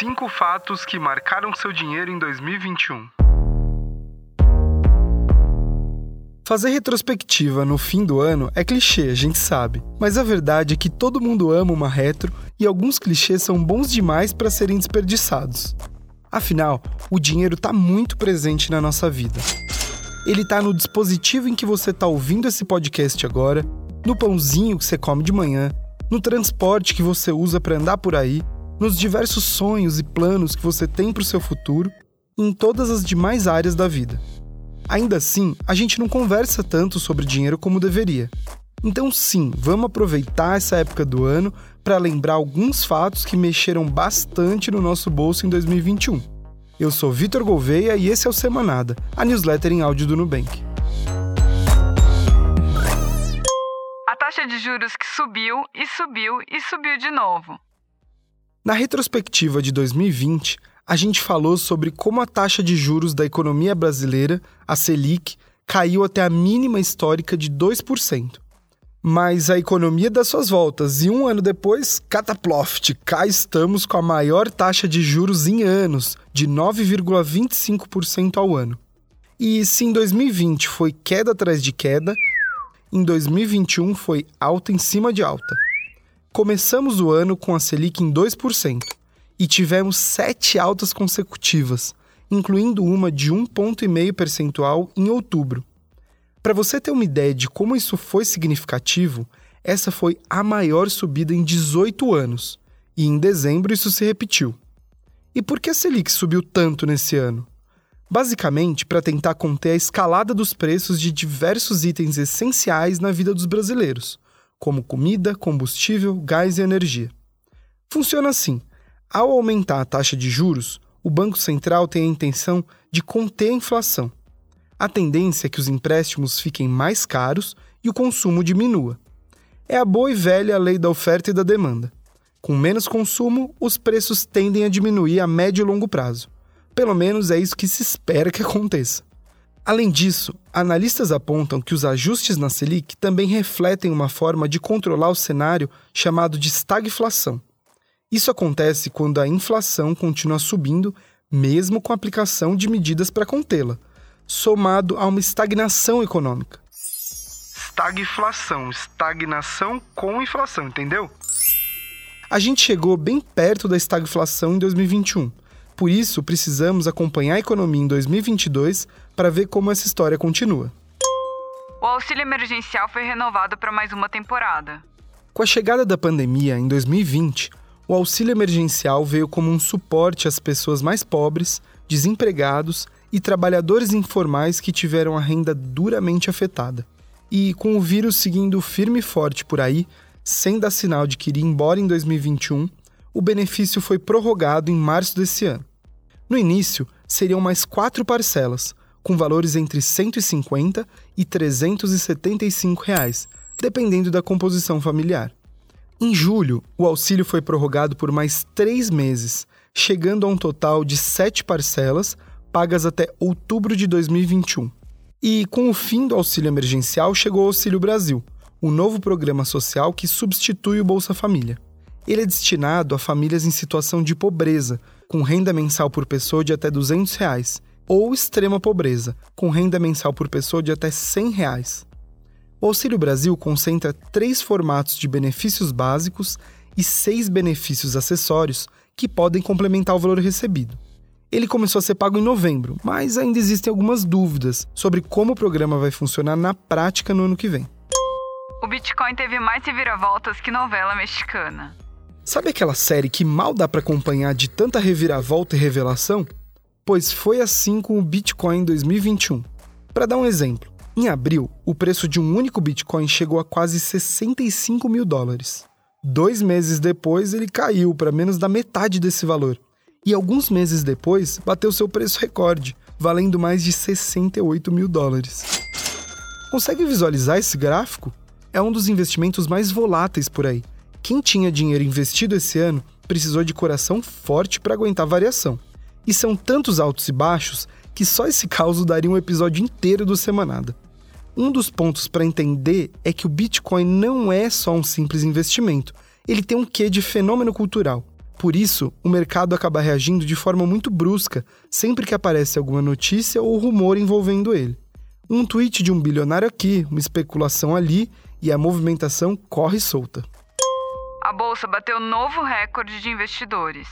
5 fatos que marcaram seu dinheiro em 2021. Fazer retrospectiva no fim do ano é clichê, a gente sabe. Mas a verdade é que todo mundo ama uma retro e alguns clichês são bons demais para serem desperdiçados. Afinal, o dinheiro está muito presente na nossa vida. Ele está no dispositivo em que você está ouvindo esse podcast agora, no pãozinho que você come de manhã, no transporte que você usa para andar por aí, nos diversos sonhos e planos que você tem para o seu futuro e em todas as demais áreas da vida. Ainda assim, a gente não conversa tanto sobre dinheiro como deveria. Então, sim, vamos aproveitar essa época do ano para lembrar alguns fatos que mexeram bastante no nosso bolso em 2021. Eu sou Vitor Gouveia e esse é o Semanada, a newsletter em áudio do Nubank. A taxa de juros que subiu e subiu e subiu de novo. Na retrospectiva de 2020, a gente falou sobre como a taxa de juros da economia brasileira, a Selic, caiu até a mínima histórica de 2%. Mas a economia dá suas voltas e um ano depois, cataploft, cá estamos com a maior taxa de juros em anos, de 9,25% ao ano. E se em 2020 foi queda atrás de queda, em 2021 foi alta em cima de alta. Começamos o ano com a Selic em 2% e tivemos sete altas consecutivas, incluindo uma de um ponto e meio percentual em outubro. Para você ter uma ideia de como isso foi significativo, essa foi a maior subida em 18 anos, e em dezembro isso se repetiu. E por que a Selic subiu tanto nesse ano? Basicamente, para tentar conter a escalada dos preços de diversos itens essenciais na vida dos brasileiros, como comida, combustível, gás e energia. Funciona assim: ao aumentar a taxa de juros, o Banco Central tem a intenção de conter a inflação. A tendência é que os empréstimos fiquem mais caros e o consumo diminua. É a boa e velha lei da oferta e da demanda. Com menos consumo, os preços tendem a diminuir a médio e longo prazo. Pelo menos é isso que se espera que aconteça. Além disso, analistas apontam que os ajustes na Selic também refletem uma forma de controlar o cenário chamado de estagflação isso acontece quando a inflação continua subindo, mesmo com a aplicação de medidas para contê-la, somado a uma estagnação econômica. Estagflação, estagnação com inflação, entendeu? A gente chegou bem perto da estagflação em 2021. Por isso, precisamos acompanhar a economia em 2022 para ver como essa história continua. O auxílio emergencial foi renovado para mais uma temporada. Com a chegada da pandemia em 2020, o auxílio emergencial veio como um suporte às pessoas mais pobres, desempregados e trabalhadores informais que tiveram a renda duramente afetada. E com o vírus seguindo firme e forte por aí, sem dar sinal de que iria embora em 2021, o benefício foi prorrogado em março desse ano. No início, seriam mais quatro parcelas, com valores entre 150 e 375 reais, dependendo da composição familiar. Em julho, o auxílio foi prorrogado por mais três meses, chegando a um total de sete parcelas, pagas até outubro de 2021. E com o fim do auxílio emergencial, chegou o Auxílio Brasil, o novo programa social que substitui o Bolsa Família. Ele é destinado a famílias em situação de pobreza, com renda mensal por pessoa de até 200 reais, ou extrema pobreza, com renda mensal por pessoa de até 100 reais. O Auxílio Brasil concentra três formatos de benefícios básicos e seis benefícios acessórios que podem complementar o valor recebido. Ele começou a ser pago em novembro, mas ainda existem algumas dúvidas sobre como o programa vai funcionar na prática no ano que vem. O Bitcoin teve mais reviravoltas que novela mexicana. Sabe aquela série que mal dá para acompanhar de tanta reviravolta e revelação? Pois foi assim com o Bitcoin em 2021. Para dar um exemplo, em abril, o preço de um único Bitcoin chegou a quase 65 mil dólares. Dois meses depois, ele caiu para menos da metade desse valor. E alguns meses depois, bateu seu preço recorde, valendo mais de 68 mil dólares. Consegue visualizar esse gráfico? É um dos investimentos mais voláteis por aí. Quem tinha dinheiro investido esse ano precisou de coração forte para aguentar a variação. E são tantos altos e baixos que só esse caos daria um episódio inteiro do Semanada. Um dos pontos para entender é que o Bitcoin não é só um simples investimento, ele tem um quê de fenômeno cultural. Por isso, o mercado acaba reagindo de forma muito brusca sempre que aparece alguma notícia ou rumor envolvendo ele. Um tweet de um bilionário aqui, uma especulação ali e a movimentação corre solta. A bolsa bateu novo recorde de investidores.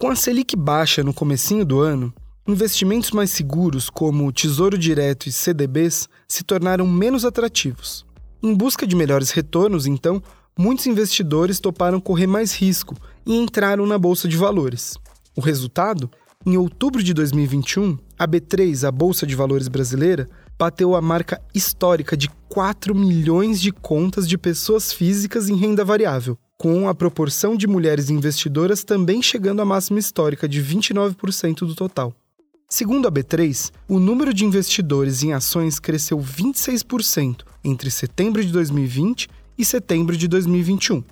Com a Selic baixa no comecinho do ano, investimentos mais seguros como Tesouro Direto e CDBs se tornaram menos atrativos. Em busca de melhores retornos, então, muitos investidores toparam correr mais risco e entraram na bolsa de valores. O resultado? Em outubro de 2021, a B3, a Bolsa de Valores brasileira, bateu a marca histórica de 4 milhões de contas de pessoas físicas em renda variável, com a proporção de mulheres investidoras também chegando à máxima histórica de 29% do total. Segundo a B3, o número de investidores em ações cresceu 26% entre setembro de 2020 e setembro de 2021.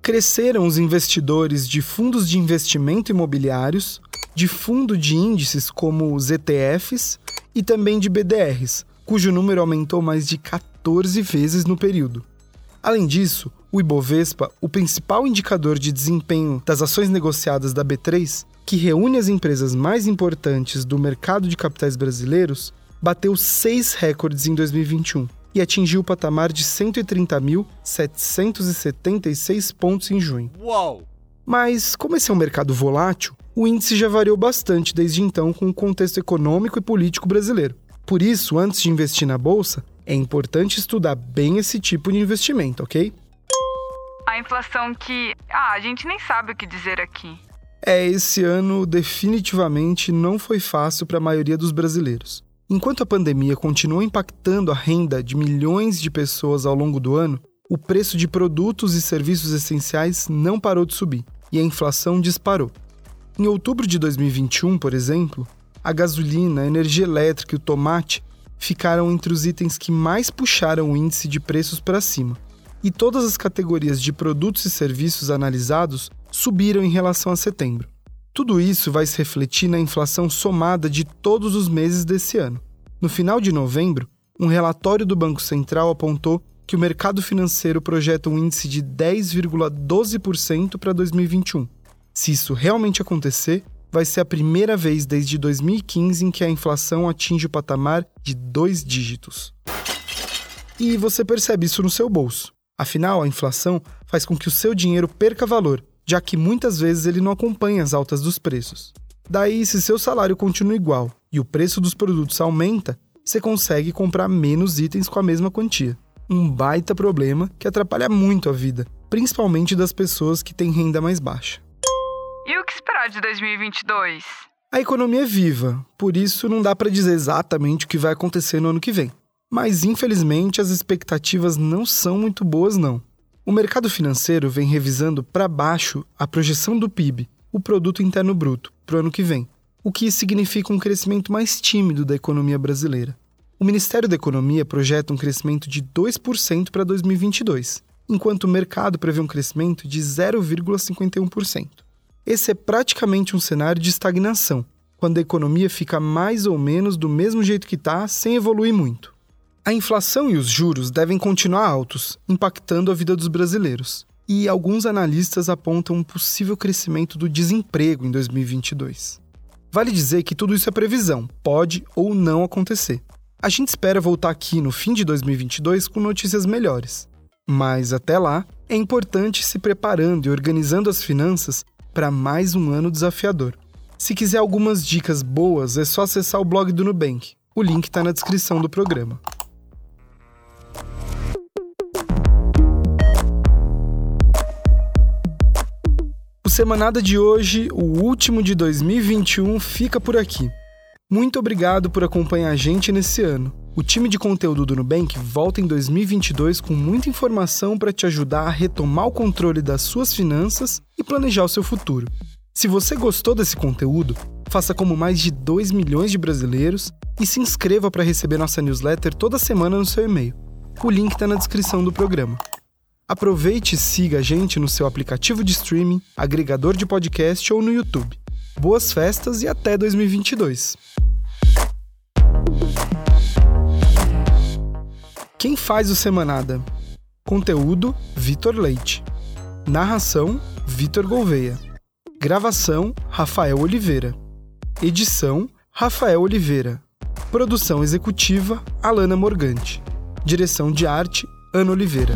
Cresceram os investidores de fundos de investimento imobiliários, de fundo de índices como os ETFs e também de BDRs, cujo número aumentou mais de 14 vezes no período. Além disso, o Ibovespa, o principal indicador de desempenho das ações negociadas da B3, que reúne as empresas mais importantes do mercado de capitais brasileiros, bateu seis recordes em 2021 e atingiu o patamar de 130.776 pontos em junho. Uau! Mas, como esse é um mercado volátil, o índice já variou bastante desde então com o contexto econômico e político brasileiro. Por isso, antes de investir na bolsa, é importante estudar bem esse tipo de investimento, ok? A inflação que. Ah, a gente nem sabe o que dizer aqui. É, esse ano definitivamente não foi fácil para a maioria dos brasileiros. Enquanto a pandemia continuou impactando a renda de milhões de pessoas ao longo do ano, o preço de produtos e serviços essenciais não parou de subir e a inflação disparou. Em outubro de 2021, por exemplo, a gasolina, a energia elétrica e o tomate ficaram entre os itens que mais puxaram o índice de preços para cima. E todas as categorias de produtos e serviços analisados subiram em relação a setembro. Tudo isso vai se refletir na inflação somada de todos os meses desse ano. No final de novembro, um relatório do Banco Central apontou que o mercado financeiro projeta um índice de 10,12% para 2021. Se isso realmente acontecer, vai ser a primeira vez desde 2015 em que a inflação atinge o patamar de dois dígitos. E você percebe isso no seu bolso. Afinal, a inflação faz com que o seu dinheiro perca valor, já que muitas vezes ele não acompanha as altas dos preços. Daí, se seu salário continua igual e o preço dos produtos aumenta, você consegue comprar menos itens com a mesma quantia. Um baita problema que atrapalha muito a vida, principalmente das pessoas que têm renda mais baixa. E o que esperar de 2022? A economia é viva, por isso não dá para dizer exatamente o que vai acontecer no ano que vem. Mas infelizmente as expectativas não são muito boas não. O mercado financeiro vem revisando para baixo a projeção do PIB, o produto interno bruto, para o ano que vem, o que significa um crescimento mais tímido da economia brasileira. O Ministério da Economia projeta um crescimento de 2% para 2022, enquanto o mercado prevê um crescimento de 0,51%. Esse é praticamente um cenário de estagnação, quando a economia fica mais ou menos do mesmo jeito que está, sem evoluir muito. A inflação e os juros devem continuar altos, impactando a vida dos brasileiros. E alguns analistas apontam um possível crescimento do desemprego em 2022. Vale dizer que tudo isso é previsão, pode ou não acontecer. A gente espera voltar aqui no fim de 2022 com notícias melhores. Mas até lá, é importante se preparando e organizando as finanças para mais um ano desafiador. Se quiser algumas dicas boas, é só acessar o blog do Nubank. O link está na descrição do programa. Semanada de hoje, o último de 2021, fica por aqui. Muito obrigado por acompanhar a gente nesse ano. O time de conteúdo do Nubank volta em 2022 com muita informação para te ajudar a retomar o controle das suas finanças e planejar o seu futuro. Se você gostou desse conteúdo, faça como mais de 2 milhões de brasileiros e se inscreva para receber nossa newsletter toda semana no seu e-mail. O link está na descrição do programa. Aproveite e siga a gente no seu aplicativo de streaming, agregador de podcast ou no YouTube. Boas festas e até 2022! Quem faz o Semanada? Conteúdo: Vitor Leite. Narração: Vitor Gouveia. Gravação: Rafael Oliveira. Edição: Rafael Oliveira. Produção executiva: Alana Morgante. Direção de arte: Ana Oliveira.